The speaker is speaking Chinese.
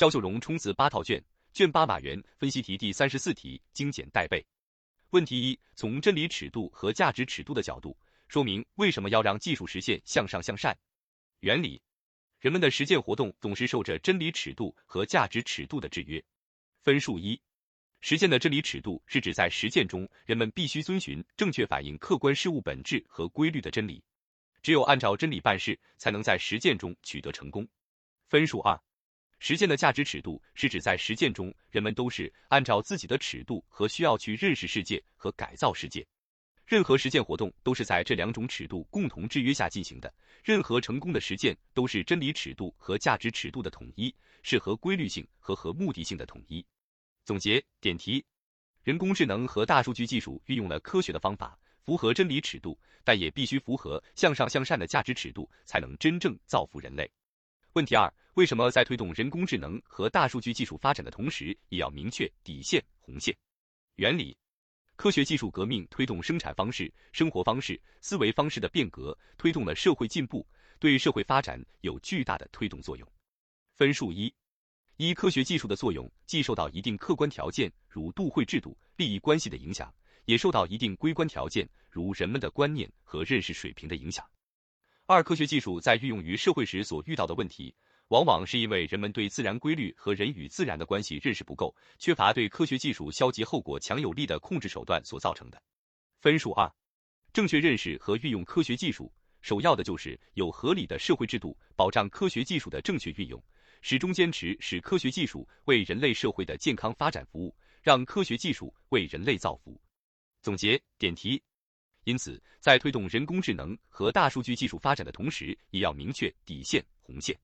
肖秀荣冲刺八套卷，卷八马原分析题第三十四题精简带背。问题一：从真理尺度和价值尺度的角度，说明为什么要让技术实现向上向善。原理：人们的实践活动总是受着真理尺度和价值尺度的制约。分数一：实践的真理尺度是指在实践中，人们必须遵循正确反映客观事物本质和规律的真理，只有按照真理办事，才能在实践中取得成功。分数二。实践的价值尺度是指在实践中，人们都是按照自己的尺度和需要去认识世界和改造世界。任何实践活动都是在这两种尺度共同制约下进行的。任何成功的实践都是真理尺度和价值尺度的统一，是和规律性和和目的性的统一。总结点题：人工智能和大数据技术运用了科学的方法，符合真理尺度，但也必须符合向上向善的价值尺度，才能真正造福人类。问题二：为什么在推动人工智能和大数据技术发展的同时，也要明确底线红线？原理：科学技术革命推动生产方式、生活方式、思维方式的变革，推动了社会进步，对社会发展有巨大的推动作用。分数一：一、科学技术的作用既受到一定客观条件，如度会制度、利益关系的影响，也受到一定微观条件，如人们的观念和认识水平的影响。二、科学技术在运用于社会时所遇到的问题，往往是因为人们对自然规律和人与自然的关系认识不够，缺乏对科学技术消极后果强有力的控制手段所造成的。分数二，正确认识和运用科学技术，首要的就是有合理的社会制度，保障科学技术的正确运用，始终坚持使科学技术为人类社会的健康发展服务，让科学技术为人类造福。总结点题。因此，在推动人工智能和大数据技术发展的同时，也要明确底线红线。